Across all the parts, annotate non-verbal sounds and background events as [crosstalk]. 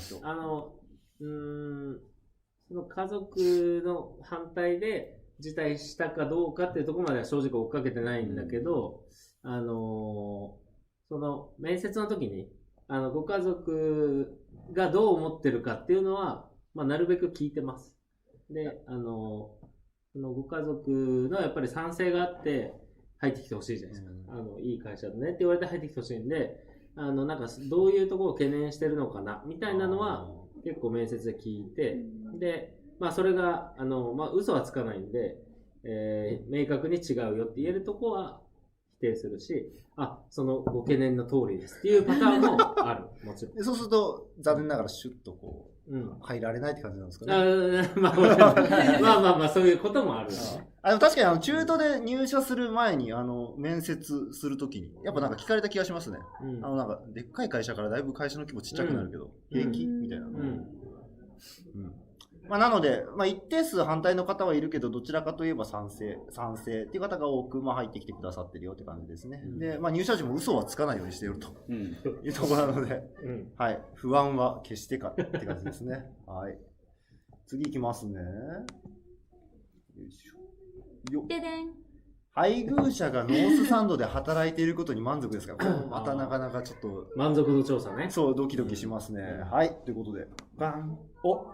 人。あの、うーん、その家族の反対で辞退したかどうかっていうところまでは正直追っかけてないんだけど、あのーその面接の時に、あの、ご家族がどう思ってるかっていうのは、まあ、なるべく聞いてます。で、あのーそのご家族のやっぱり賛成があって入ってきてほしいじゃないですか。あの、いい会社だねって言われて入ってきてほしいんで、あの、なんか、どういうところを懸念してるのかな、みたいなのは、結構面接で聞いて、で、まあそれが、あの、まあ嘘はつかないんで、えー明確に違うよって言えるとこは否定するし、あ、そのご懸念の通りですっていうパターンもある、もちろん。でそうすると、残念ながらシュッとこうん。う、入られないって感じなんですかあね。ー [laughs] まあ、まあまあまあ、そういうこともあるよね。あでも確かにあの中途で入社する前にあの面接するときにやっぱなんか聞かれた気がしますね。うんあのなんかでっかい会社からだいぶ会社の規模ちっちゃくなるけど、うん平気みたいな。うん。うんまあ、なので、まあ、一定数反対の方はいるけど、どちらかといえば賛成、賛成っていう方が多く、まあ、入ってきてくださってるよって感じですね。うんで、まあ、入社時も嘘はつかないようにしているとうん。いうところなので、うん。はい、不安は決してかって感じですね。はい。次いきますね。よいしょ。よっででん。配偶者がノースサンドで働いていることに満足ですか？[coughs] またなかなかちょっと、満足度調査ね。そう、ドキドキしますね。はい、ということで、バン。お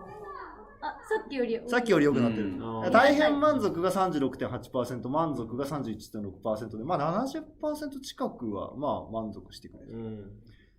あ、さっきより。さっきより良くなってる。うん大変満足が36.8%、満足が31.6%で、まあ70%近くはまあ満足してくれる。うん。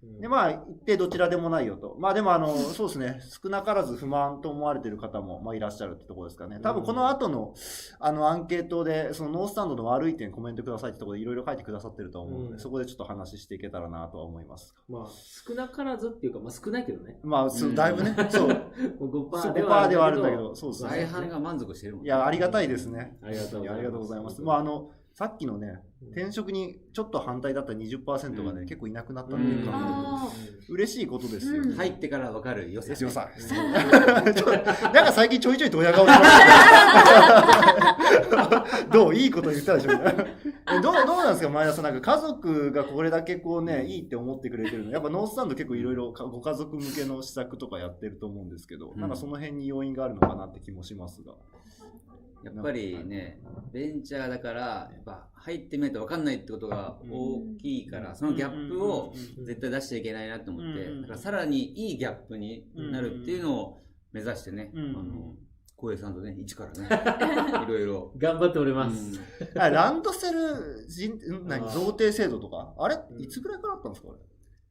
うんで、まあ一定どちらでもないよと。まあでもあの、[laughs] そうですね、少なからず不満と思われている方もまあいらっしゃるってところですかね。多分この後のあのアンケートで、そのノースタンドの悪い点コメントくださいってところでいろいろ書いてくださってると思うので、うんそこでちょっと話していけたらなとは思います。まあ、少なからずっていうか、まあ少ないけどね。まあ、だいぶね、そう、[laughs] もう5%そうで5%はではああるんだけどそうですね。大半が満足してるもんいや、ありがたいですね。ありがとうございます。ありがとうございます。まあ、あの、さっきのね、転職にちょっと反対だった20%がね、うん。結構いなくなったうんっていうか、あ嬉しいことですよ。うん。入ってから分かる良さ。強さ。[laughs] なんか最近ちょいちょいドヤ顔してます。[laughs] どう？いいこと言ったでしょみたいなえどう？どうなんですか？前田さん。なんか家族がこれだけこうねいいって思ってくれてるの。やっぱノースサンド結構いろいろご家族向けの施策とかやってると思うんですけど、うん。なんかその辺に要因があるのかなって気もしますがやっぱりね、ベンチャーだから、やっぱ入ってみないと分かんないってことが大きいから、そのギャップを絶対出しちゃいけないなと思って、うんだからさらにいいギャップになるっていうのを目指してね、うんあの、浩平さんとね、一からね、[laughs] いろいろ。頑張っております。あランドセル人ん何贈呈制度とかあれうん。いつぐらいからあったんですか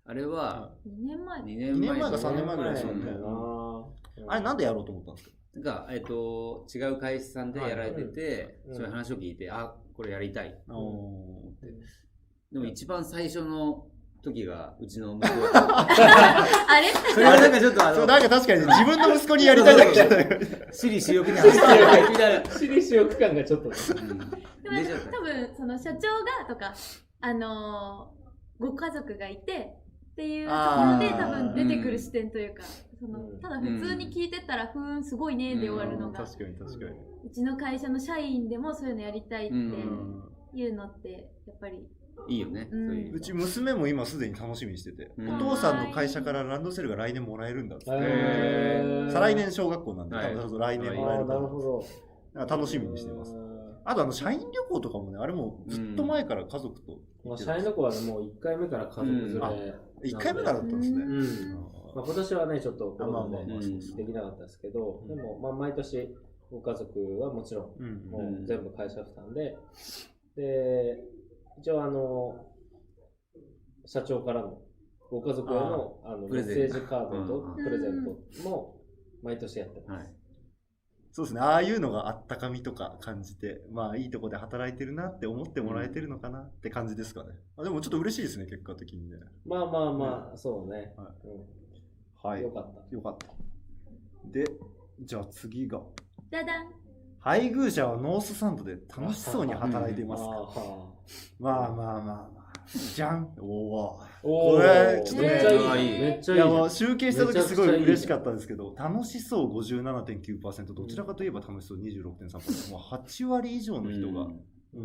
あれ？あれは、2年前。2 2年前年前か3年前ぐらいですよねそうだよな。あれなんでやろうと思ったんですか？なんか、えっと、違う会社さんでやられてて、うん。そういう話を聞いて、あ、これやりたい。おーでも一番最初の時が、うちの息子。[laughs] あれ？それはなんかちょっとあの、そうなんか確かにね自分の息子にやりたいだけじゃない。私利私欲に走ってるみたいな。私利私欲感がちょっとね。うんでも多分その社長がとかあのーご家族がいてっていうところで多分出てくる視点というか、そのうん。ただ普通に聞いてたら、ふーんすごいねで終わるのが、確かに確かに。うちの会社の社員でもそういうのやりたいってうん。いうのってやっぱり。いいよね。うん。そうち娘も今すでに楽しみにしてて、うん。お父さんの会社からランドセルが来年もらえるんだって、再来年小学校なんで、はい。多分来年もらえるから。なるほど。なんか楽しみにしてます。あとあの社員旅行とかもねあれもずっと前から家族とまあ、社員の子はね、もう1回目から家族連れ。うん。あ1回目からだったんですね、うん。まあ、今年はね、ちょっとコロでできなかったですけど、うん。でも、まあ、毎年、ご家族はもちろん、うん。もう全部会社負担で、で、一応、あの、社長からの、ご家族へのあのメッセージカードとうん。プレゼントも毎年やってます。はい。そうですね。ああいうのがあったかみとか感じてまあいいとこで働いてるなって思ってもらえてるのかなって感じですかね、あでもちょっと嬉しいですね結果的にね。まあまあまあ、そうね。はうん、はい。よかった。よかった。でじゃあ次が。ダダン配偶者はノースサンドで楽しそうに働いていますか、まあまあまあまあ。じゃん。おおこれちょっとねめっちゃいい。めっちゃいい。いやもう集計した時すごい嬉しかったんですけど楽しそう57.9%どちらかといえば楽しそう26.3%もう8割以上の人がも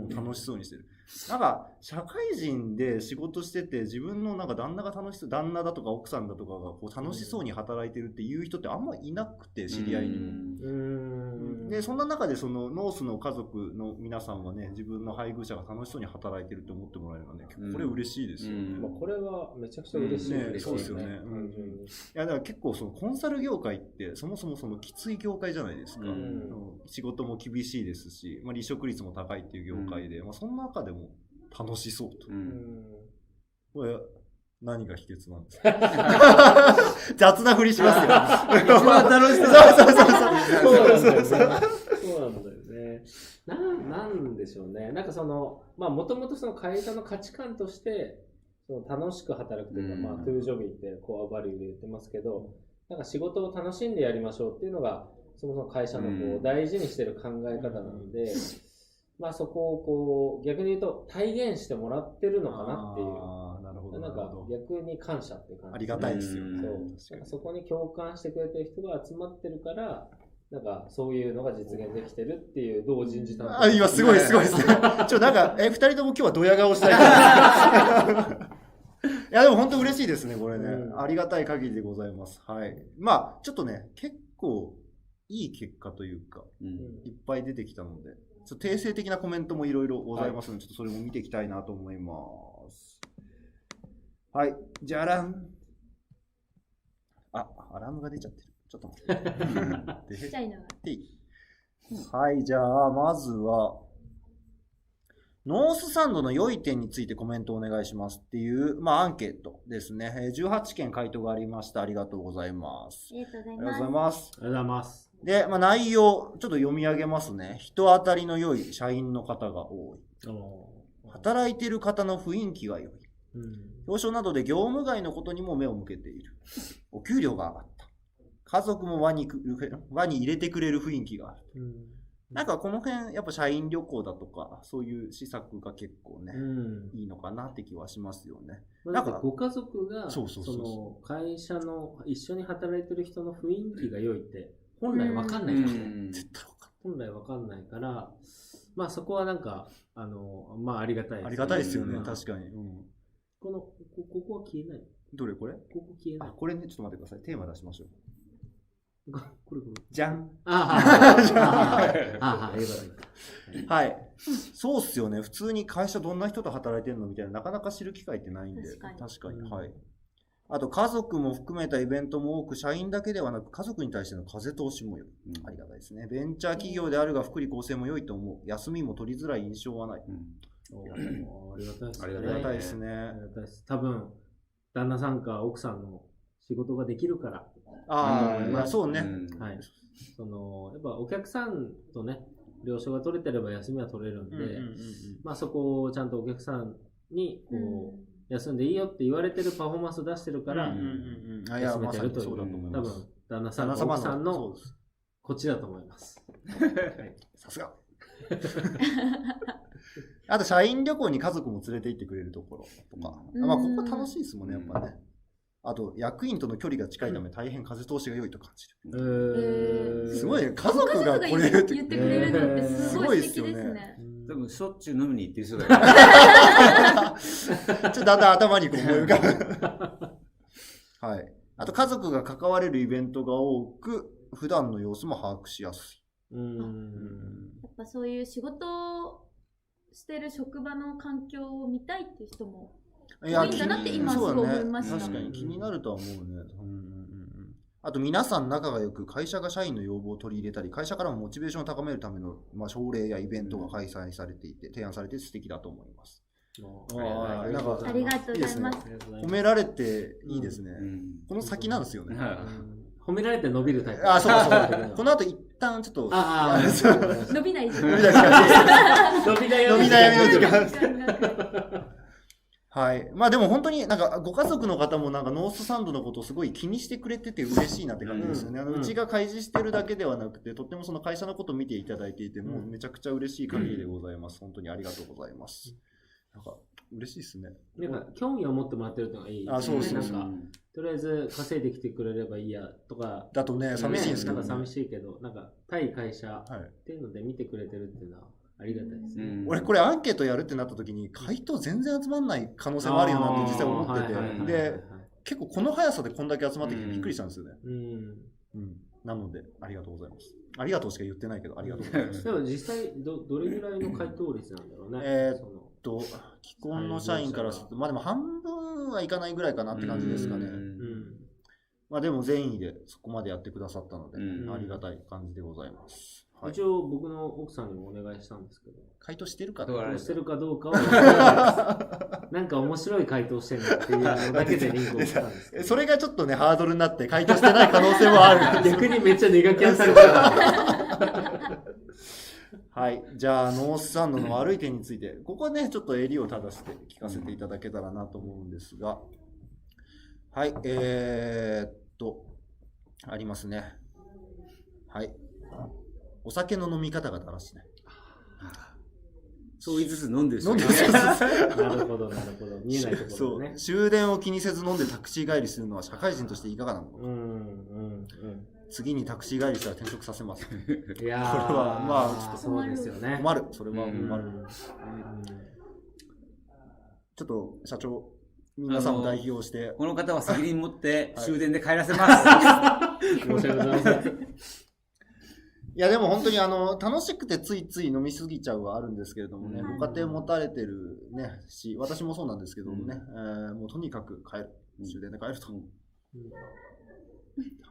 う楽しそうにしてるなんか、社会人で仕事してて、自分のなんか旦那が楽しそう、旦那だとか奥さんだとかがこう楽しそうに働いてるっていう人ってあんまいなくて、知り合いに。も。で、そんな中でそのノースの家族の皆さんはね、自分の配偶者が楽しそうに働いてるって思ってもらえるのはね、結構これ嬉しいですよ。ね。うん。まあ、これはめちゃくちゃ嬉しい。ねですそうですよね。いやだから結構そのコンサル業界ってそもそもそのきつい業界じゃないですか、仕事も厳しいですし、まあ、離職率も高いっていう業界で、まあ、その中でも楽しそうと、う。うんん。これ何が秘訣なんですか？[laughs] [laughs] 雑なふりしますけど [laughs] 一番楽しそうそうそうそうそうなんだよね。な。なん、なんでしょうね。なんかその、まあもともとその会社の価値観として、その楽しく働くというか、うんまあ、トゥージョビーってコアバリューで言ってますけど、なんか仕事を楽しんでやりましょうっていうのが、そもそも会社のこうんう大事にしてる考え方なので、まあそこをこう、逆に言うと体現してもらってるのかなっていう。あーなるほどなんか逆に感謝っていう感じ。ありがたいですよねそう。そこに共感してくれてる人が集まってるから、なんかそういうのが実現できてるっていう同人自あ今すごいすごいですね。[laughs] ちょ、なんか、え、二人とも今日はドヤ顔したい。[laughs] いや、でも本当嬉しいですね、これね。うんありがたい限りでございます。はい。まあ、ちょっとね、結構いい結果というか、うんいっぱい出てきたので、ちょっと訂正的なコメントもいろいろございますので、ちょっとそれも見ていきたいなと思います。はい。じゃらん。あ、アラームが出ちゃってる。ちょっと待って。[laughs] ちっちゃいのが。ではい、じゃあ、まずは、ノースサンドの良い点についてコメントお願いしますっていう、まあ、アンケートですね。えー18件回答がありました。ありがとうございますあ。りがとうございありがとうごます。ざいます。ありがとうございます。で、まあ、内容、ちょっと読み上げますね。人当たりの良い社員の方が多い。働いている方の雰囲気が良い。うん。表彰などで業務外のことにも目を向けている。お給料が上がった。家族も輪にく輪に入れてくれる雰囲気がある。うん。なんかこの辺、やっぱ社員旅行だとか、そういう施策が結構ね、うん。いいのかなって気はしますよね。まあ、なんんかご家族が、その会社の一緒に働いてる人の雰囲気が良いって、本来わかんないですね。うん絶対わか本来わかんないから、まあそこはなんか、あの、まあありがたいる。ありがたいですよね、うん確かに。うん、この、こここは消えない。どれ？これ？ここ消えない。あ、これね、ちょっと待ってください。テーマ出しましょう。ここれこれ。じゃん。はい。そうっすよね。普通に会社どんな人と働いてるの？みたいな、なかなか知る機会ってないんで。確かにうんはい。あと、家族も含めたイベントも多く、社員だけではなく、家族に対しての風通しも良い。うんありがたいですね。ベンチャー企業であるが、福利厚生も良いと思う。休みも取りづらい印象はない。うんありがたいですね。ありがたいですあねり。がたいです。多分、旦那さんか奥さんの仕事ができるから、ああ、うんまあそうね。うんはい。その、やっぱお客さんとね、了承が取れてれば休みは取れるんで、うんうんうんうんまあそこをちゃんとお客さんに、こう、休んでいいよって言われてるパフォーマンスを出してるから、休めまてるという、さにそうだと思い多ます。分、旦那さん旦那様か奥さんのこっちだと思います。さすが。[laughs] あと、社員旅行に家族も連れて行ってくれるところとか。うんまあ、ここ楽しいですもんね、やっぱね。あと、役員との距離が近いため大変風通しが良いと感じる。えーすごいね、家ご族がこれ言ってくれるのってすごい素敵ですすごいっね。多分しょっちゅう飲みに行ってる人だよ。[laughs] ちょっとだんだん頭にこう思い浮かぶ。[laughs] はい。あと、家族が関われるイベントが多く、普段の様子も把握しやすい。うん。やっぱそういう仕事をしてる職場の環境を見たいっていう人もいいいんだなって今すごい思いました確かに気になるとは思うね。うんあと皆さん仲が良く会社が社員の要望を取り入れたり会社からもモチベーションを高めるための、まあ、奨励やイベントが開催されていて提案されて素敵だと思います。あーなんかありがとうございます。ありがとうござい褒められていいですね。うんこの先なんですよね。はうん褒められて伸びるタイプ。あ、そうかそうか。[laughs] この後一旦ちょっと、ああ、伸びない時伸びない伸び悩み伸び悩みの時間 [laughs] はい。まあでも本当になんかご家族の方もなんかノースサンドのことをすごい気にしてくれてて嬉しいなって感じですよね。うんあのうちが開示してるだけではなくて、とってもその会社のことを見ていただいていて、もうめちゃくちゃ嬉しい限りでございます。本当にありがとうございます。なんか嬉しいですね。なんか興味を持ってもらってるのがいいですね。あそうそうそうなんか、とりあえず稼いできてくれればいいやとか、だとね、寂しいんですけど、ね。ねなんか寂しいけど、なんか対会社はい。っていうので見てくれてるっていうのはありがたいですね。うん。俺これアンケートやるってなった時に回答全然集まんない可能性もあるよなって実際思ってて、で結構この速さでこんだけ集まってきてびっくりしたんですよね、うん。うん。なのでありがとうございます。ありがとうしか言ってないけどありがとうございます。でも実際ど、どれぐらいの回答率なんだろうね。えーそのと既婚の社員からするとまあでも半分はいかないぐらいかなって感じですかね。うん。うん。まあでも善意でそこまでやってくださったので、うん。ありがたい感じでございます、はい一、応僕の奥さんにもお願いしたんですけど、回答してるかどうあれ回答してるかどうかは [laughs] なんか面白い回答してるなっていうのだけでリンクをしたんです。それがちょっとねハードルになって回答してない可能性もある逆にめっちゃネガキャンされた。はい。じゃあ、ノースサンドの悪い点について、ここはね、ちょっと襟を正して聞かせていただけたらなと思うんですが、はい、えー、っと、ありますね。はい。お酒の飲み方がだらしない。そう言いつつ飲んでる人飲んでる [laughs] なるほど、なるほど。見えないところそう。終電を気にせず飲んでタクシー帰りするのは社会人としていかがなのか。うん、うん、次にタクシー帰りしたら転職させます。うん。いやー、これはまあちょっとそうですよね。困る。それはうん困る。ちょっと社長、皆さんを代表して、この方は責任持ってはい終電で帰らせます。申し訳ございません。いやでも本当にあの楽しくてついつい飲みすぎちゃうはあるんですけれどもね、うん。ご家庭持たれてるねし、私もそうなんですけどもね、えーもうとにかく帰る、終電で帰ると。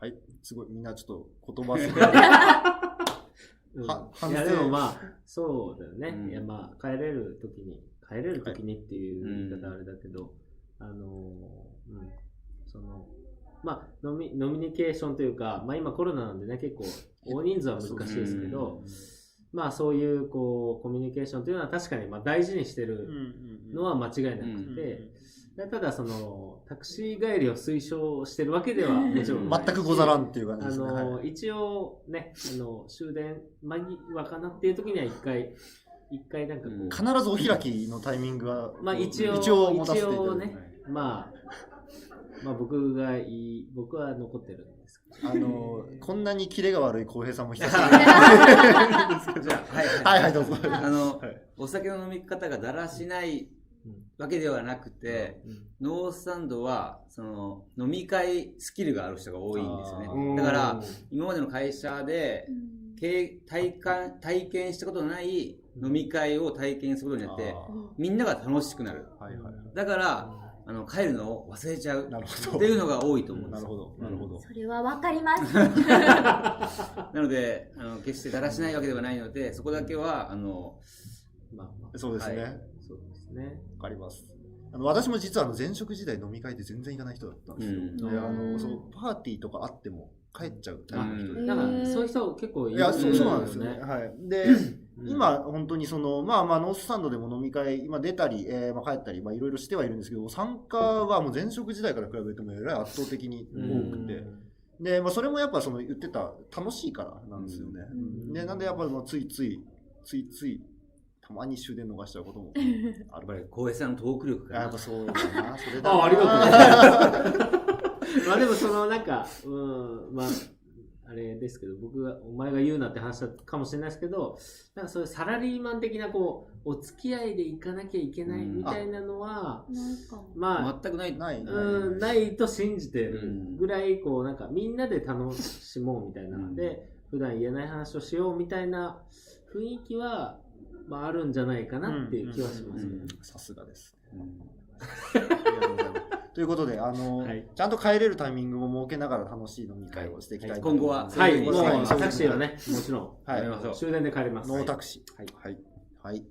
はい、すごい、みんなちょっと言葉すごい。[laughs] うん。は反省。いやでもまあそうだよね、うん。いやまあ帰れる時に帰れる時にっていう言い方あれだけど、あのーうん。そのまあ飲み飲みニケーションというか、まあ、今コロナなんでね結構大人数は難しいですけど、まあそういうこうコミュニケーションというのは確かにまあ大事にしてるのは間違いなくて、ただそのタクシー帰りを推奨してるわけでは [laughs] もちろん全くござらんっていう感じあですね。の、はい。一応ね、あの、終電間際かなっていう時には一回、一回なんかこう、うん。必ずお開きのタイミングが、まあ一応、一応持たせていまあ、まあ僕がいい、僕は残ってるんですけど。あの、こんなにキレが悪い浩平さんも久しぶりじゃあ、はいはいはい、どうぞ。あの、はいお酒の飲み方がだらしないうんわけではなくて、ノースサンドは、その、飲み会スキルがある人が多いんですよあね。うんだから、今までの会社で体感体験したことのない飲み会を体験することによって、あみんなが楽しくなる。ーはいはいはい。だから、あの、帰るのを忘れちゃう。なるほど。っていうのが多いと思うんですよ。なるほど、なるほど。それはわかります。[laughs] なので、あの決してだらしないわけではないので、そこだけは、あの、まあまあ、そうですね。わ、はいそうですね。かります。あの私も実はあの前職時代飲み会で全然行かない人だったんですよ。うんであうんのそうパーティーとかあっても帰っちゃうタイプの人で。うんなんかへー、そういう人結構いるいや、そうそうなんよですよね。。はい。で、うん今、本当にその、まあまあ、ノースサンドでも飲み会、今出たり、えーまあ、帰ったり、まあ、いろいろしてはいるんですけど、参加はもう前職時代から比べても、えらい圧倒的に多くて。で、まあ、それもやっぱその言ってた、楽しいからなんですよね。うんで、なんでやっぱついつい、ついつい、たまに終電逃しちゃうこともある。やっぱり、浩平さんのトーク力かなやっぱ。そうだな、それだな。あありがとう [laughs] まあでもそのなんか、うん、まあ、あれですけど、僕が、お前が言うなって話だったかもしれないですけど、なんかそういうサラリーマン的なこう、お付き合いで行かなきゃいけないみたいなのは、なんか、まあ、全くない。ない、うん、ないと信じてるうんぐらい、こう、なんかみんなで楽しもうみたいなうんで、普段言えない話をしようみたいな雰囲気は、まああるんじゃないかなっていう気はしますね。うんさすがです。うんありがとうございます。[laughs] ということで、あの、はいちゃんと帰れるタイミングも設けながら楽しい飲み会をしていきたいと思います。はいはい、もうそういタクシーはね、もちろん、はいやめましょう終電で帰ります。ノータクシー。はいはい。はい。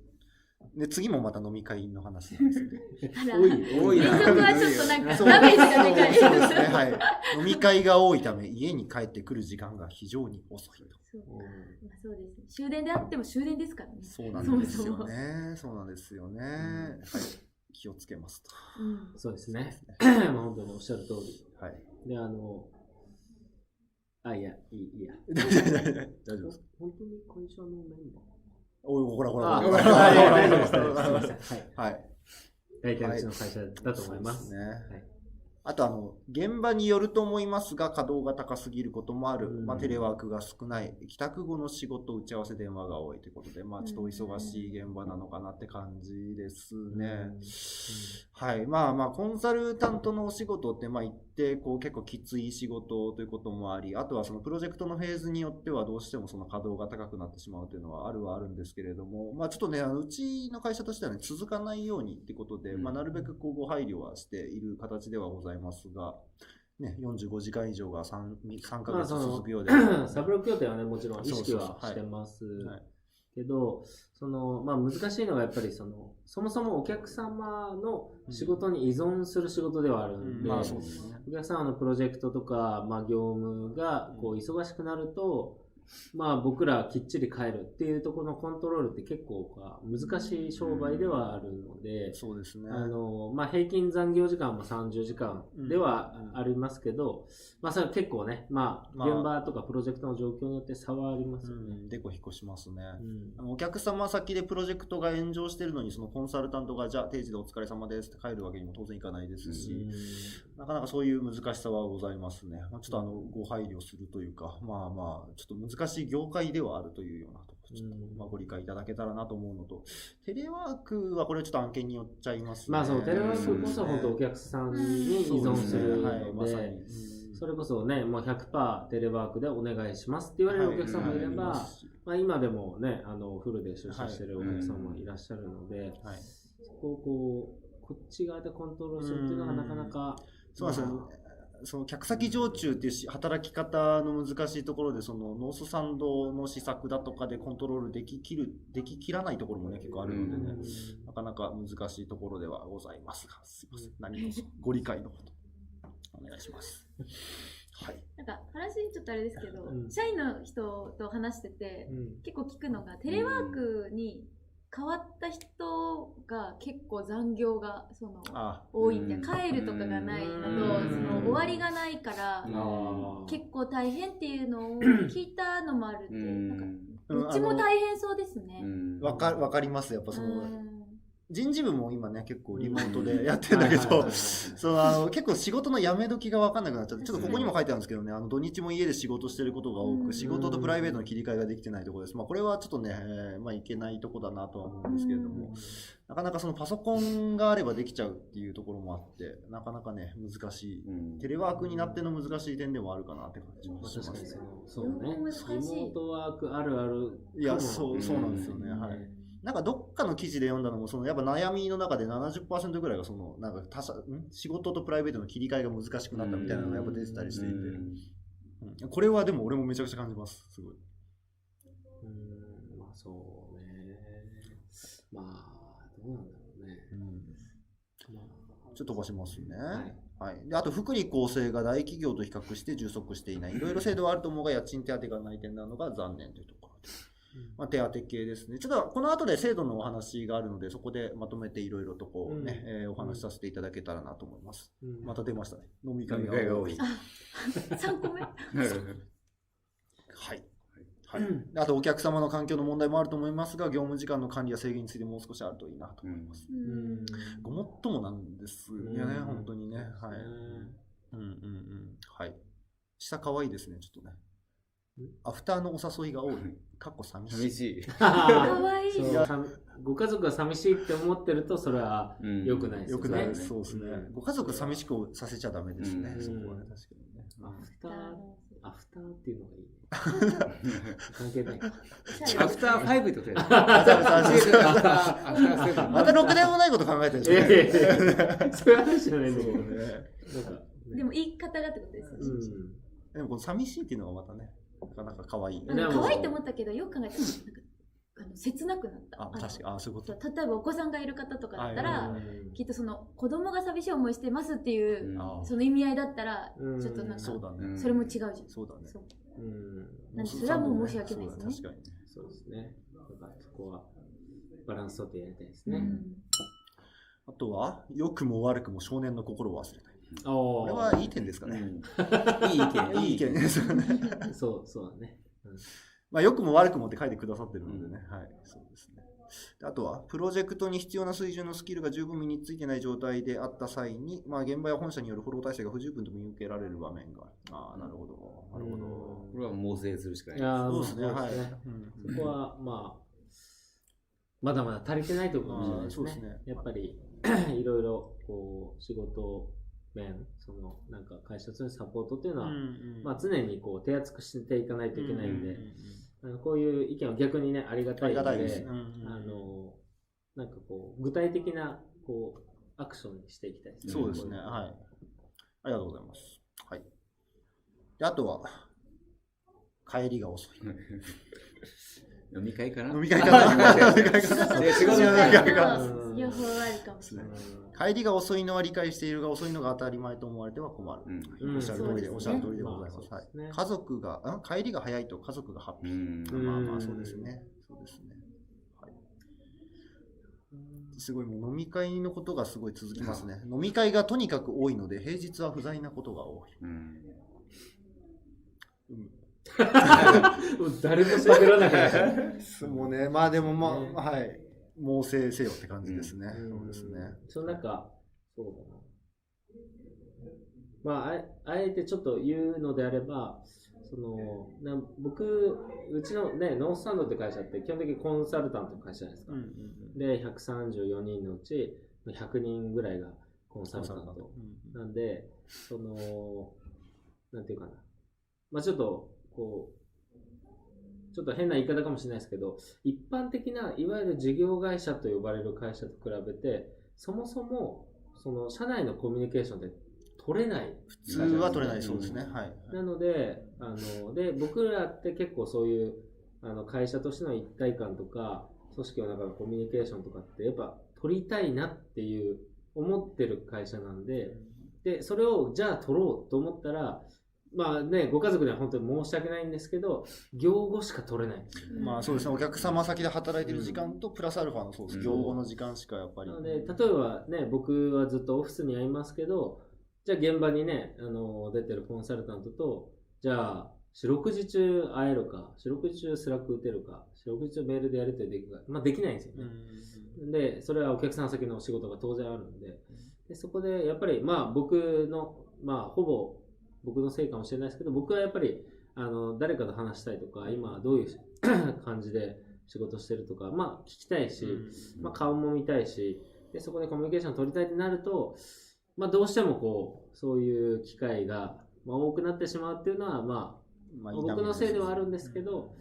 で、次もまた飲み会の話なんですよね。あら多い、多いな連続はちょっとなんかそうダメージがでかい。そうですね。はい。飲み会が多いため、家に帰ってくる時間が非常に遅いと。そうまあそうですね。終電であっても終電ですからね。そうなんですよね。そうなんですよね。はい。気をつけますと。うん。そうですね。[clears throat] まあ本当におっしゃる通り。はい。で、あの、あ、いや、いい、いいや。[laughs] 大丈夫です。本当に会社のメンバーおい、ほらほらあ、ほら。はい大丈夫です。大丈夫ですすみません。はい。はい。大体うちの会社だと思います。ね。はい。あとあの、現場によると思いますが、稼働が高すぎることもある。うんまあ、テレワークが少ない。帰宅後の仕事、打ち合わせ電話が多いということで、まあ、ちょっとお忙しい現場なのかなって感じですね。はい。まあまあ、コンサルタントのお仕事って、まあ、一定、こう、結構きつい仕事ということもあり、あとはそのプロジェクトのフェーズによっては、どうしてもその稼働が高くなってしまうというのはあるはあるんですけれども、まあ、ちょっとね、あのうちの会社としてはね、続かないようにってことで、うん。まあ、なるべくこう、ご配慮はしている形ではございますが、ね、45時間以上が 3, 3ヶ月続くようで。[clears throat] サブロック協定はね、もちろん意識はしてます。はいけど、その、まあ難しいのがやっぱりその、そもそもお客様の仕事に依存する仕事ではあるんで、まあそうですね。お客様のプロジェクトとか、まあ業務がこう忙しくなると、まあ僕らきっちり帰るっていうところのコントロールって結構か難しい商売ではあるので、そうですね。あの、まあ、平均残業時間も30時間ではありますけど、まあ、それは結構ね、まあ、まあ現場とかプロジェクトの状況によって差はありますよね。うん、でこ引っ越しますね。うんお客様先でプロジェクトが炎上してるのに、そのコンサルタントが、じゃあ定時でお疲れ様ですって帰るわけにも当然いかないですし、なかなかそういう難しさはございますね。まあ、ちょっとあの、ご配慮するというか、まあまあ、ちょっと難しい業界ではあるというようなところ、ちょっとうん。まあご理解いただけたらなと思うのと、テレワークはこれちょっと案件によっちゃいますね。まあ、そう、テレワークこそ本当お客さんに依存するのはい、まさに。で、それこそね、もう100%テレワークでお願いしますって言われるお客さんもいれば、はいまあ、今でもね、あの、フルで出社してるお客さんもいらっしゃるので、はい。そこをこう、こっち側でコントロールするっていうのがなかなか、そうですよ。その客先常駐っていうし働き方の難しいところで、そのノースサンドの施策だとかでコントロールでききる、でききらないところもね、結構あるのでね、なかなか難しいところではございますが、[laughs] すいません。何卒ご理解のほど、お願いします。はい。なんか話ちょっとあれですけど、うん社員の人と話してて、うん結構聞くのがテレワークに変わった人が結構残業がそのあ多いみたいうん。な帰るとかがないのとうん。その終わりがないから結構大変っていうのを [clears throat] 聞いたのもあるってなんかどっちも大変そうですね。わかわかります。やっぱその、うん人事部も今ね、結構リモートでやってるんだけど結構仕事の辞め時が分かんなくなっちゃって、ちょっとここにも書いてあるんですけどね、あの土日も家で仕事してることが多うんく、仕事とプライベートの切り替えができてないところです。まあこれはちょっとね、えーまあいけないとこだなとは思うんですけれども、なかなかそのパソコンがあればできちゃうっていうところもあって、なかなかね、難しい。テレワークになっての難しい点でもあるかなって感じもしますねそ。うねリモートワークあるあるいや、そう、そうなんですよね。うんはい。なんかどっかの記事で読んだのも、そのやっぱ悩みの中で70%ぐらいがその、なんか他者、ん？仕事とプライベートの切り替えが難しくなったみたいなのがやっぱ出てたりしていて、うんこれはでも俺もめちゃくちゃ感じます。すごい。うんまあそうねまあどうなんだろうね、まあちょっと飛ばしますね。はいはい。で、あと、福利厚生が大企業と比較して充足していない。いろいろ制度はあると思うが、家賃手当がない点なのが残念というところで。まあ、手当系ですね。ちょっとこの後で制度のお話があるので、そこでまとめていろいろとこうね、うんえーお話しさせていただけたらなと思います。うんまた出ましたね。飲み飲会が多い。3個目？はい。はい、あと、お客様の環境の問題もあると思いますが、業務時間の管理や制限についてもう少しあるといいなと思います。ううんんごもっともなんですよね、うん本当にね。はい。うんうんうん。はい。下可愛いですね、ちょっとね。アフターのお誘いが多い。かっこ寂しい。寂しい。かわいいご家族が寂しいって思ってるとそれはうん良くないですよねよくない。そうですねう。んご家族寂しくさせちゃダメですね。うんそこはね、確かにね。アフターアフターっていうのがいいね関係ないかアフターファイブってことや [laughs] アフターアフターセブンまたろくでもないこと考えてるでしょ。いやいやいやそういう話じゃないんだけどね。でも言い方がってことですよね。うんでもこの寂しいっていうのがまたね、なかなか可愛い。可愛いって思ったけど、よく考えたら、なんかあの切なくなった。あ、確かに。あ、そういうこと。例えばお子さんがいる方とかだったあら、うんきっとその子供が寂しい思いしてますっていう、その意味合いだったら、うんちょっとなんか、そうだね。それも違うじゃん。そうだね。そううんなんでそれはもう申し訳ないですねそうだ確かにね。そうですねだからそこはバランス取ってやりたいですねうんあとは、良くも悪くも少年の心を忘れない。おこれはいい点ですかね。うんいい意見。いい意見ですよね。そうそうだねまあ、良くも悪くもって書いてくださってるのでね。はい。そうですね。であとは、プロジェクトに必要な水準のスキルが十分身についてない状態であった際に、まあ、現場や本社によるフォロー体制が不十分と見受けられる場面が。ああ、なるほど。なるほど。これは猛省するしかないいやーそうですね、はい。まあそうんそこは、まあ、まだまだ足りてないところかもしれないですね。そうですねやっぱり、[clears throat] いろいろ、こう、仕事面、その、なんか会社とのサポートっていうのは、うんうんまあ、常にこう手厚くしていかないといけないんで、うううあのこういう意見は逆にね、ありがたいので、がたいです。うんうんあの、なんかこう、具体的な、こう、アクションにしていきたいですね。そうですね、はい。ありがとうございます。はい。であとは、帰りが遅い。[laughs] 飲み会かな？飲み会かな？[laughs] 飲み会仕事かな [laughs] で仕事仕の会事がの両方あるかもしれない。帰りが遅いのは理解しているが遅いのが当たり前と思われては困る。うんうんおっしゃる通りで、おっしゃる通りでございます。まあはい家族が、ん帰りが早いと家族がハッピー。うんまあまあ、そうですね。そうですね。はい。すごい、もう飲み会のことがすごい続きますね。飲み会がとにかく多いので、平日は不在なことが多い。うんうん [laughs] 誰も喋らなくなっちゃう。[laughs] もうね、まあでもまあ、ねはい。猛省せよって感じですね。うんそうですね。その中、そうだな。まあ、あえあえてちょっと言うのであれば、そのな僕、うちの、ね、ノースタンドって会社って基本的にコンサルタントの会社じゃないですか。うんうんで、134人のうち100人ぐらいがコンサルタント。うんなんで、その、なんていうかな。まあちょっと、こう、ちょっと変な言い方かもしれないですけど、一般的ないわゆる事業会社と呼ばれる会社と比べて、そもそも、その、社内のコミュニケーションって取れない。普通は取れないそうですね。はい。なので、あの、で、僕らって結構そういう、あの、会社としての一体感とか、組織の中のコミュニケーションとかって、やっぱ取りたいなっていう、思ってる会社なんで、で、それをじゃあ取ろうと思ったら、まあね、ご家族には本当に申し訳ないんですけど、業後しか取れないんですよ。まあそうですね、お客様先で働いてる時間と、プラスアルファのそうです、うん。業後の時間しかやっぱり。なので、例えばね、僕はずっとオフィスにはいますけど、じゃあ現場にね、あの、出てるコンサルタントと、じゃあ、四六時中会えるか、四六時中 Slack 打てるか、四六時中メールでやり取りできるか、まあできないんですよね。で、それはお客さん先の仕事が当然あるんで、でそこでやっぱり、まあ僕の、まあほぼ僕のせいかもしれないですけど、僕はやっぱり、あの、誰かと話したいとか、今どういう [clears throat] 感じで仕事してるとか、まあ聞きたいし、まあ顔も見たいし、で、そこでコミュニケーション取りたいってなると、まあどうしてもこう、そういう機会が、まあ、多くなってしまうっていうのは、ままあ、僕のせいではあるんですけど、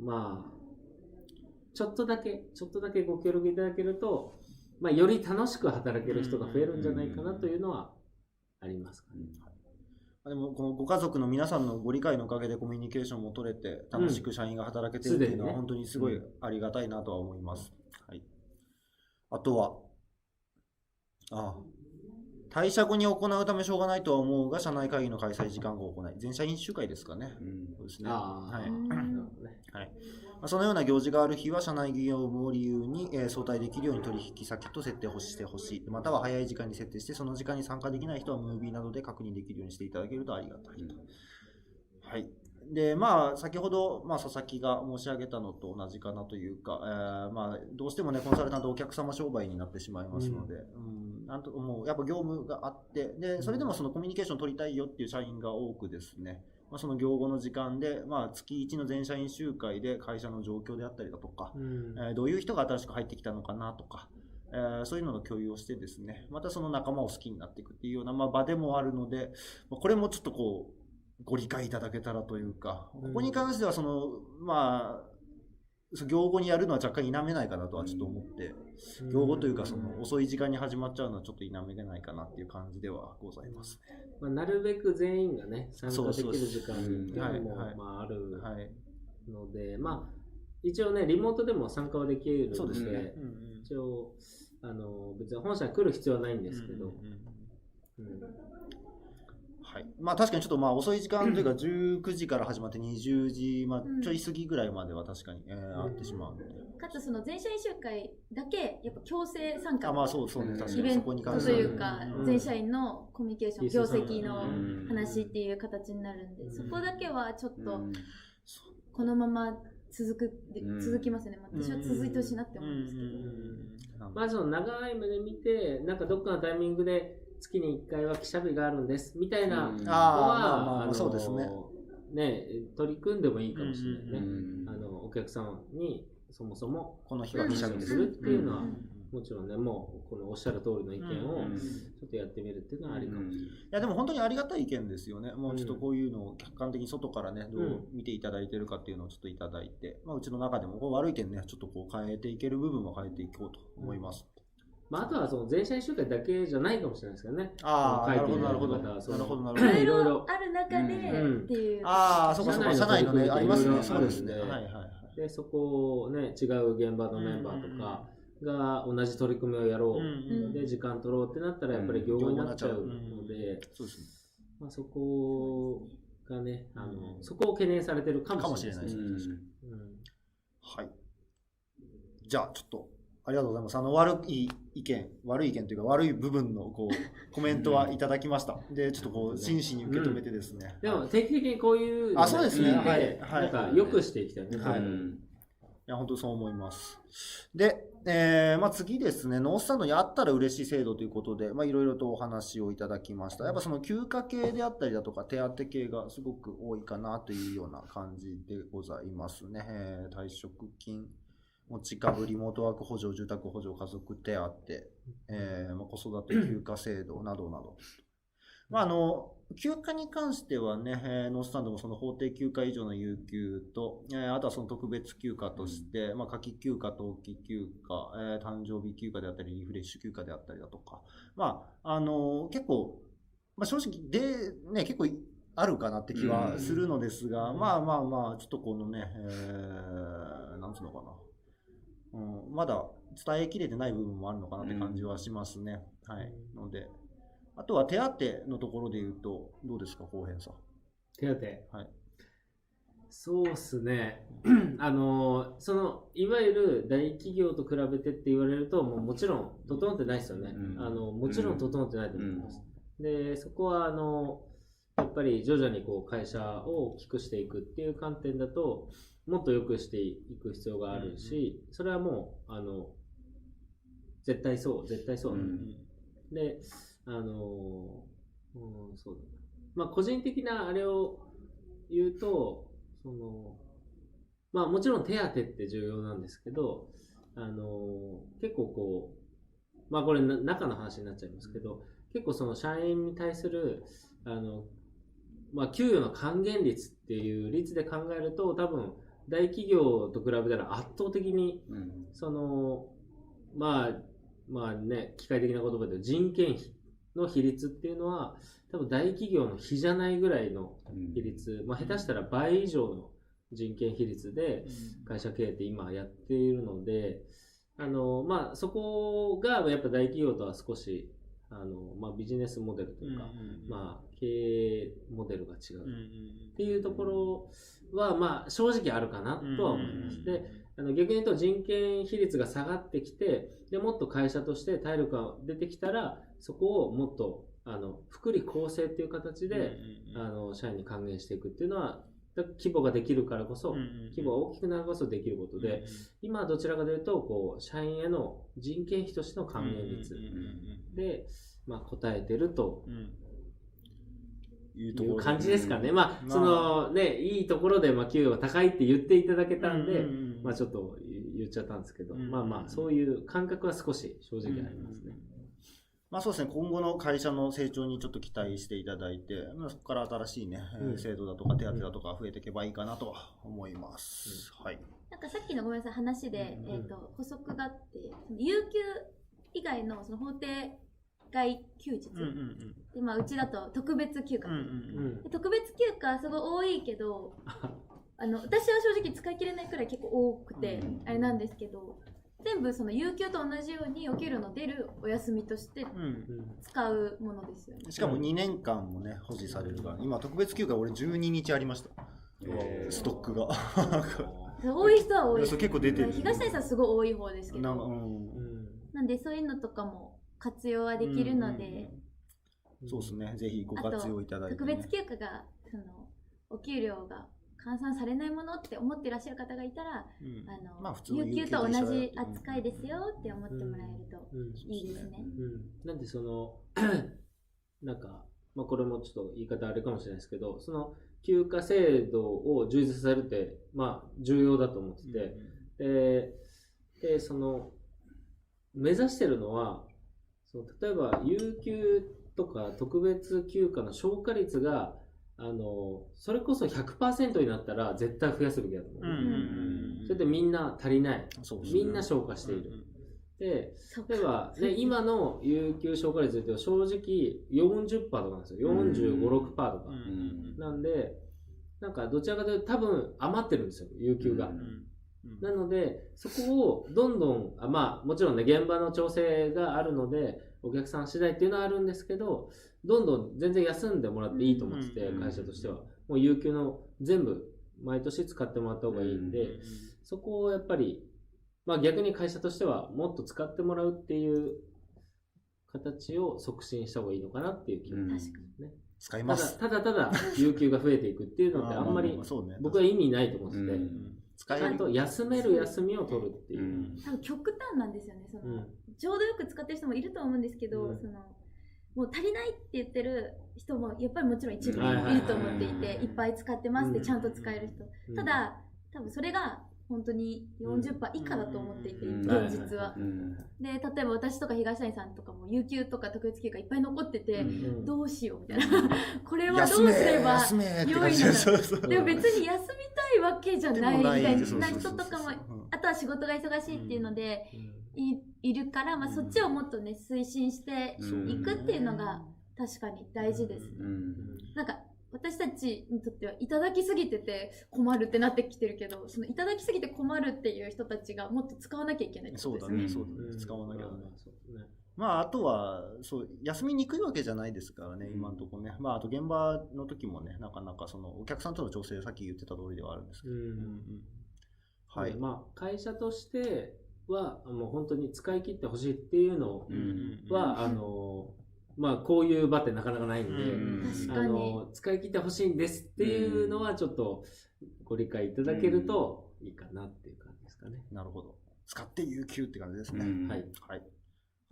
まあ、ちょっとだけ、ちょっとだけご協力いただけると、まあ、より楽しく働ける人が増えるんじゃないかなというのはありますかね。でも、このご家族の皆さんのご理解のおかげでコミュニケーションも取れて、楽しく社員が働けてるっていうのは、本当にすごいありがたいなとは思います。はい。あとは、ああ退社後に行うためしょうがないとは思うが、社内会議の開催時間後行い、全社員集会ですかね。うんそうですね。はいうんなるほどね。まあそのような行事がある日は、社内業務を理由に、えー早退できるように取引先と設定をしてほしい。または早い時間に設定して、その時間に参加できない人はムービーなどで確認できるようにしていただけるとありがたいと。はい。で、まあ、先ほど、まあ、佐々木が申し上げたのと同じかなというか、えーまあ、どうしてもね、コンサルタントお客様商売になってしまいますので、うん、なんともう、やっぱ業務があって、で、それでもそのコミュニケーション取りたいよっていう社員が多くですね、まあ、その業後の時間で、まあ、月1の全社員集会で会社の状況であったりだとか、うん。えーどういう人が新しく入ってきたのかなとか、えーそういうのの共有をしてですね、またその仲間を好きになっていくっていうような、まあ、場でもあるので、まあこれもちょっとこう、ご理解いただけたらというか、ここに関してはその、まあ、そう業後にやるのは若干否めないかなとはちょっと思って、業後というかその遅い時間に始まっちゃうのはちょっと否めないかなっていう感じではございますね。まあ、なるべく全員がね、参加できる時間っていうのも、まあ、あるはい。ので、まあ、一応ね、リモートでも参加はできるので、ね。うんうん。一応、あの、別に本社に来る必要はないんですけど、うんうんうん。うんはい。まあ確かにちょっとまあ遅い時間というか [clears throat] 19時から始まって20時、まあうん。ちょい過ぎぐらいまでは確かに、えーあってしまうので。かつその全社員集会だけやっぱ強制参加あ、まあそうそうね、うん。確かに。そこに関しては。いうかうん。全社員のコミュニケーション業績のうん。話っていう形になるんでうん。そこだけはちょっとうん。このまま続く続きますね、まあ私は続いてほしいなって思うんですけど、うん。まあその長い目で見て、なん。かどっかのタイミングで月に1回は記者日があるんですみたいなのうんは、あーまあまあまあのそうですねね取り組んでもいいかもしれないね。うんあのお客様にそもそもこの日は記者日ですするっていうのは、うんもちろんね、もうこのおっしゃる通りの意見をうんちょっとやってみるっていうのはありかもしれない。いやでも本当にありがたい意見ですよね。もうちょっとこういうのを客観的に外からね、どう見ていただいてるかっていうのをちょっといただいて、まあ、うちの中でもこう悪い点ね、ちょっとこう変えていける部分は変えていこうと思います。まあ、あとはその全社員集会だけじゃないかもしれないですけどね。ああ、なるほど、書いてるなるほど。なるほど、なるいろほど。いいろいろろある中でうんっていう、ああ、そうかそうか、社社内の内のね、ありますね。そうですね。はいはいはい。で、そこをね、違う現場のメンバーとかが同じ取り組みをやろう。うんで、時間取ろうってなったらやっぱり業務になっちゃうので、そうですね。まあ、そこがね、あの、そこを懸念されてるかもしれないですね。うんうんはい。じゃあ、ちょっと、ありがとうございます。あの、悪い意見、悪い意見というか、悪い部分の、こう、[laughs] コメントはいただきました。で、ちょっとこう、真摯に受け止めてですね。でも定期的にこういうのあそうですねはいはいなんか良くしていきたいね。はいうんいや、本当そう思います。で、えーまあ、次ですね、ノースタンドにあったら嬉しい制度ということで、まあ、いろいろとお話をいただきました。やっぱその休暇系であったりだとか、手当系がすごく多いかなというような感じでございますね。えー退職金、持ち株、リモートワーク補助、住宅補助、家族手当、えーまあ、子育て [clears throat] 休暇制度などなど。まあ、あの休暇に関してはね、えーノースタンドもその法定休暇以上の有給と、えーあとはその特別休暇として、まあ、夏季休暇、冬季休暇、えー誕生日休暇であったり、リフレッシュ休暇であったりだとか、まあ、あの結構、まあ、正直で、ね、結構あるかなって気はするのですが、うんまあまあまあ、ちょっとこのね、えーなんつうのかな。うん、まだ伝えきれてない部分もあるのかなって感じはしますね。はい。ので、あとは手当のところで言うと、どうですか、後編さん？手当。はい。そうっすね。[clears throat] あの、その、いわゆる大企業と比べてって言われると、もうもちろん整ってないですよね。うんあの、もちろん整ってないと思います。で、そこは、あの、やっぱり徐々にこう会社を大きくしていくっていう観点だと、もっと良くしていく必要があるし、それはもう、あの、絶対そう、絶対そうう。んで、あのーうん、そうだな。まあ、個人的なあれを言うと、その、まあ、もちろん手当って重要なんですけど、あのー結構こう、まあ、これな中の話になっちゃいますけど、結構その社員に対する、あの、まあ、給与の還元率っていう率で考えると、多分、大企業と比べたら圧倒的にうん。その、まあ、まあね、機械的な言葉で人件費の比率っていうのは、多分大企業の比じゃないぐらいのうん。比率、まあ下手したら倍以上の人件比率で会社経営って今やっているので、あの、まあそこがやっぱ大企業とは少し、あの、まあビジネスモデルというか、まあ経営モデルが違う。っていうところは、まあ正直あるかなとは思います。で、あの逆に言うと人件比率が下がってきて、でもっと会社として体力が出てきたら、そこをもっとあの福利厚生っていう形で、あの社員に還元していくっていうのは、だ規模ができるからこそ、規模が大きくなるからこそできることで、今はどちらかというと、こう、社員への人件費としての還元率で、まあ、答えてるといういう感じですかね。まあ、まあ。そのね、いいところで、まあ、給与が高いって言っていただけたんで、まあ、ちょっっと言っちゃったんですけど、うんまあまあ、そういう感覚は少し正直ありますね。まあそうですね、今後の会社の成長にちょっと期待していただいて、まあ、そこから新しいね、えーうん。制度だとか手当だとか増えていけばいいかなと思います。はい。なんかさっきのごめんなさい話で、うんえー、と補足があってその有給以外のその法定外休日、でまあ、うちだと特別休暇、うんで特別休暇すごい多いけど [laughs] あの私は正直使い切れないくらい結構多くて、うん。あれなんですけど全部その有給と同じようにお給料の出るお休みとしてうん。うん使うものですよね。しかも2年間もね、保持されるから、今特別休暇俺12日ありました、へー。ストックが。[laughs] 多い人は多い。いやそう結構出てる。東谷さんすごい多い方ですけど。なう、うん。ん。なんでそういうのとかも活用はできるので、そうですね、ぜひご活用いただいて、特ね。別休暇がそのお給料が換算されないものって思ってらっしゃる方がいたら、うん。あの、まあ普通の有給と同じ扱いですよって思ってもらえるとうん。いいですね。うん、なんでその [clears throat] なんか、まあ、これもちょっと言い方あれかもしれないですけどその休暇制度を充実させるって、まあ、重要だと思ってて、ででその目指してるのはその例えば有給とか特別休暇の消化率があのそれこそ100%になったら絶対増やすべきだと思う、うんうんうんそれでみんな足りない。ね。みんな消化している、でそう例えば、ね、今の有給消化率で言うと正直40%とかなんですよ。45、6%とか。う。んうんなんで、なんかどちらかというと多分余ってるんですよ、有給が。なので、そこをどんどん、あまあもちろんね、現場の調整があるので、お客さん次第っていうのはあるんですけど、どんどん全然休んでもらっていいと思ってて、うん会社としては。もう有給の全部、毎年使ってもらった方がいいんで、うんそこをやっぱり、まあ逆に会社としてはもっと使ってもらうっていう形を促進した方がいいのかなっていう気がうん。しますね。使います。ただただただ有給が増えていくっていうのって [laughs] あんまり僕は意味ないと思ってて、うん使える。ちゃんと休める休みを取るっていう。う。ん。多分極端なんですよね。その、うん。ちょうどよく使ってる人もいると思うんですけど、うん。そのもう足りないって言ってる人もやっぱりもちろん一部はいると思っていて、うん。いっぱい使ってますってうん。ちゃんと使える人。うん。ただ、多分それが本当に40%以下だと思っていて、うん。現実は。うん。で、例えば私とか東谷さんとかも有給とか特別休暇いっぱい残ってて、うん。どうしようみたいな。これはどうすれば良いのだそうそうでも別に休みたいわけじゃない。みたいな人とかもうん。あとは仕事が忙しいっていうのでうん。いいるから、まあ、うん。そっちをもっとね推進してうんいくっていうのが確かに大事ですね。うん。なんか私たちにとってはいただきすぎてて困るってなってきてるけどそのいただきすぎて困るっていう人たちがもっと使わなきゃいけないってこそうだとですね。ね。そうだね。うん使わなきゃね。まあそうねまあ、あとは、そう、休みにくいわけじゃないですからね、うん今のところね。まあ、あと現場の時もね、なかなかその、お客さんとの調整、さっき言ってた通りではあるんですけど。うんうんうんはい。まあ会社としてはもう本当に使い切ってほしいっていうのうんは、あのまあこういう場ってなかなかないんで、うんあの使い切ってほしいんですっていうのはちょっとご理解いただけるといいかなっていう感じですかね。なるほど。使って有給って感じですね。うんはい。はい。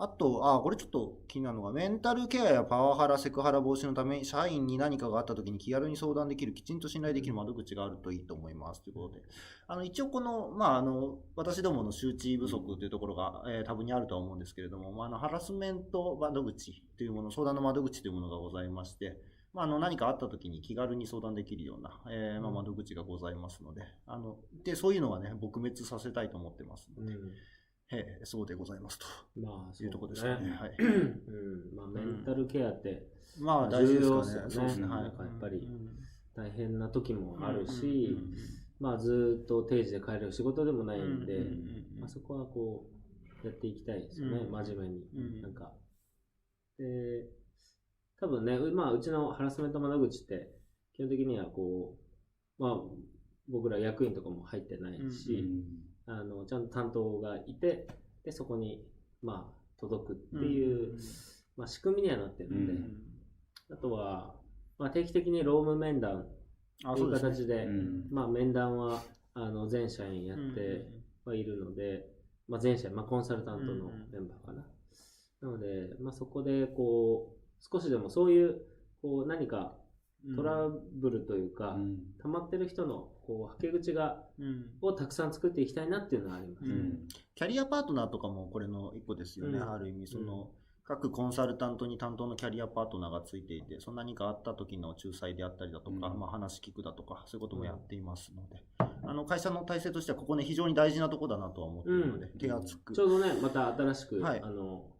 あと、あ、これちょっと気になるのが、メンタルケアやパワハラ、セクハラ防止のため、社員に何かがあった時に気軽に相談できる、きちんと信頼できる窓口があるといいと思います。ということで。あの、一応この、まあ、あの、私どもの周知不足というところが、えー多分にあるとは思うんですけれども、まあ、あの、ハラスメント窓口というもの、相談の窓口というものがございまして、まあ、あの何かあった時に気軽に相談できるような、えーまあ、窓口がございますので、あの、で、そういうのはね、撲滅させたいと思ってますので、うんえーそうでございますと。まあ、いうところですかね。はい。うん、まあ、メンタルケアってまあ大事ですかね。重要ですよね。そうですね。はい。なんかやっぱりうん。大変な時もあるし、うん。まあ、ずっと定時で帰れる仕事でもないんで、まあ、そこはこう、やっていきたいですよね、うん。真面目に。うん。なんか、で、多分ね、うまあ、うちのハラスメント窓口って、基本的にはこう、まあ、僕ら役員とかも入ってないし、あのちゃんと担当がいて、でそこに、まあ、届くっていう、まあ、仕組みにはなってるので、うんあとは、まあ、定期的に労務面談というあそうですね。形で、うんまあ、面談はあの全社員やってはいるので、まあ、全社員、まあ、コンサルタントのメンバーかな。なので、まあ、そこでこう少しでもそういうこう何かトラブルというか、溜まってる人のこうはけ口がうん。をたくさん作っていきたいなっていうのはあります。うん。キャリアパートナーとかもこれの一個ですよね、うん。ある意味その、各コンサルタントに担当のキャリアパートナーがついていて、そんな何かあった時の仲裁であったりだとか、うん。まあ、話聞くだとか、そういうこともやっていますので、あの会社の体制としては、ここね、非常に大事なところだなとは思っているので、うん。手厚く。ちょうどね、また新しく、はい。あの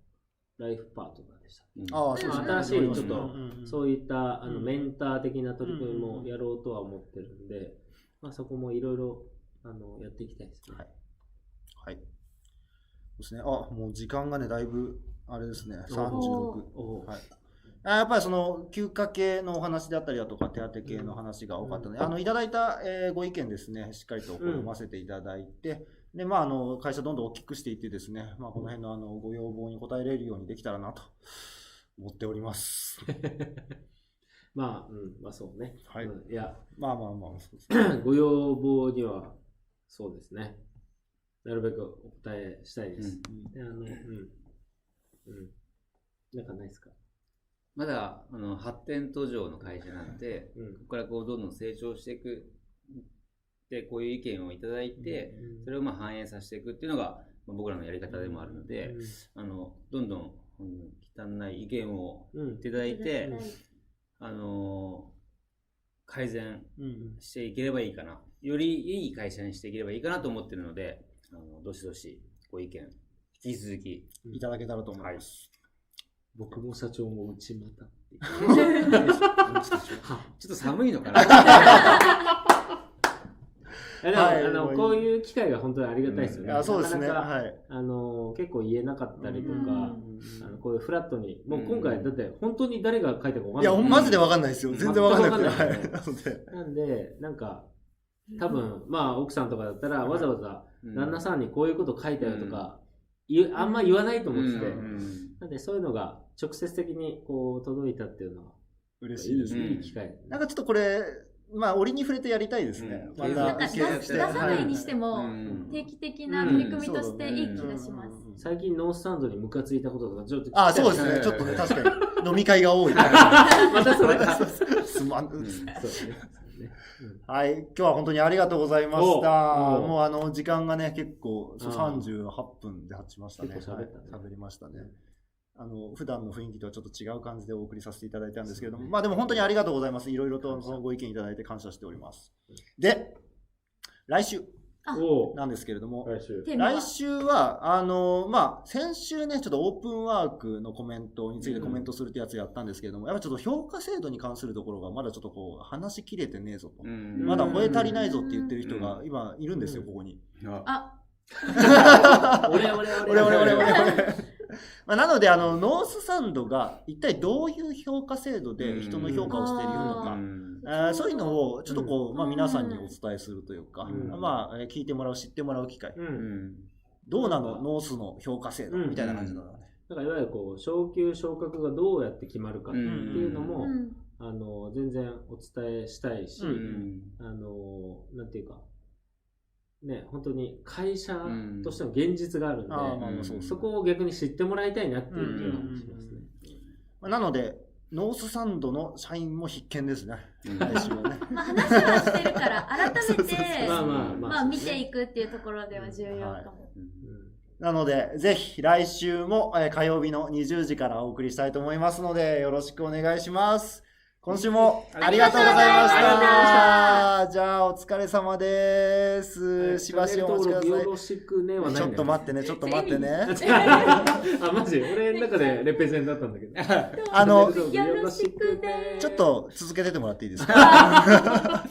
ライフパートナーでしたああ、そうですね。新しいちょっとうんうんそういったあのうんメンター的な取り組みもやろうとは思ってるんで、まあ、そこもいろいろあのやっていきたいですね。はい。はい。そうですね。あ、もう時間がね、だいぶ、あれですね、36。おはい。あやっぱりその休暇系のお話であったりだとか手当系の話が多かったので、あのいただいた、えーご意見ですね、しっかりとこう読ませていただいて、でまあ、あの会社どんどん大きくしていってですね、まあ、この辺のあのご要望に応えれるようにできたらなと思っております。[laughs] まあ、うん、まあそうね。はい。うんいや、まあまあまあ、そうですね。[clears throat] ご要望には、そうですね。なるべくお答えしたいです。であの、うん。うん。なんかないですか？まだあの発展途上の会社なんで、うんここからこうどんどん成長していく。で、こういう意見をいただいて、それをまあ反映させていくっていうのが、まあ、僕らのやり方でもあるので、あのどんどん、うん、汚い意見をいただいて、はいあの改善うん。していければいいかな。よりいい会社にしていければいいかなと思ってるので、あのどしどしご意見、引き続き。いただけたらと思います。僕も社長も内股って。[laughs] [laughs] ちょっと寒いのかな [laughs] でも、はいあのこういう機会が本当にありがたいですよね。いや、そうですね。なかなかはい。あの結構言えなかったりとか、うんあのこういうフラットに、もう今回、うんだって本当に誰が書いたか分かんいや、ない。マジでわかんないですよ。全然わかんないはい。なので。なんで、なんか、多分、まあ、奥さんとかだったら、わざわざ、旦那さんにこういうこと書いたよとか、言うあんま言わないと思ってて、うんなんで、そういうのが直接的にこう届いたっていうのは、嬉しいですねいい機会。なんかちょっとこれ、まあ、折に触れてやりたいですね。うんまなんかた、出出さないにしてもうん定期的な取り組みとしていい気がします。最近ノースタンドにムカついたこととか、ちょっとあ、そうですね。はいちょっとね、確かに。飲み会が多い。[laughs] またそれか。すまん。そうですね。そうねはい、今日は本当にありがとうございました。もうあの時間がね、結構そうああ38分で経ちましたね。喋りましたね。あの普段の雰囲気とはちょっと違う感じでお送りさせていただいたんですけれども、まあでも本当にありがとうございます。いろいろとそのご意見いただいて感謝しております。で、来週なんですけれども、来週。来週は、あのまあ、先週ね、ちょっとオープンワークのコメントについてコメントするってやつやったんですけれども、やっぱちょっと評価制度に関するところがまだちょっとこう、話しきれてねえぞと。うんまだ吠え足りないぞって言ってる人がう今いるんですよ、うんここに。ああ、俺俺俺俺俺俺俺。[laughs] まあなので、あの、ノースサンドが一体どういう評価制度で人の評価をしているのうか、ん。あーそういうのをちょっとこう、うん。まあ皆さんにお伝えするというか、うん。まあえー聞いてもらう、知ってもらう機会。どうなの？ノースの評価制度うん。みたいな感じなのね。だからいわゆるこう昇級昇格がどうやって決まるかっていうのも、うん。あの全然お伝えしたいし、うん。あのなんていうかね本当に会社うん。としての現実があるんで、そこを逆に知ってもらいたいなっていう気がしますね。まあなので、ノースサンドの社員も必見ですね。まあ [laughs] 話はしてるから、改めて、まあ見ていくっていうところでは重要かも。なので、ぜひ来週も、えー火曜日の20時からお送りしたいと思いますので、よろしくお願いします。今週もありがとうございましありがとうございまた。じゃあ、お疲れ様です。しばしお待ちくださよろしくねはいないちょっと待ってね、ちょっと待ってね。あ、マジ俺の中でレペゼンだったんだけど。あの、よろしくねちょっと続けててもらっていいですかは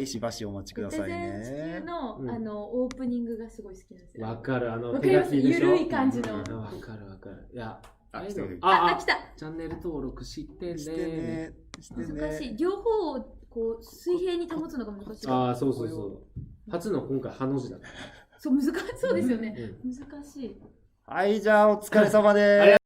い、しばしお待ちくださいね。の、うんあのオープニングがすごい好きなんですよ。わかる、あの、手書きでしょ。ゆるい感じのうんわかるわかる。いや、あ来た来あ、来たチャンネル登録してね。してね。して難しい。ね。両方をこう水平に保つのが難しい。ああ、そうそうそう。初の今回、ハの字だった。そう難しそうですよね。うん難しい。はい、じゃあお疲れ様です。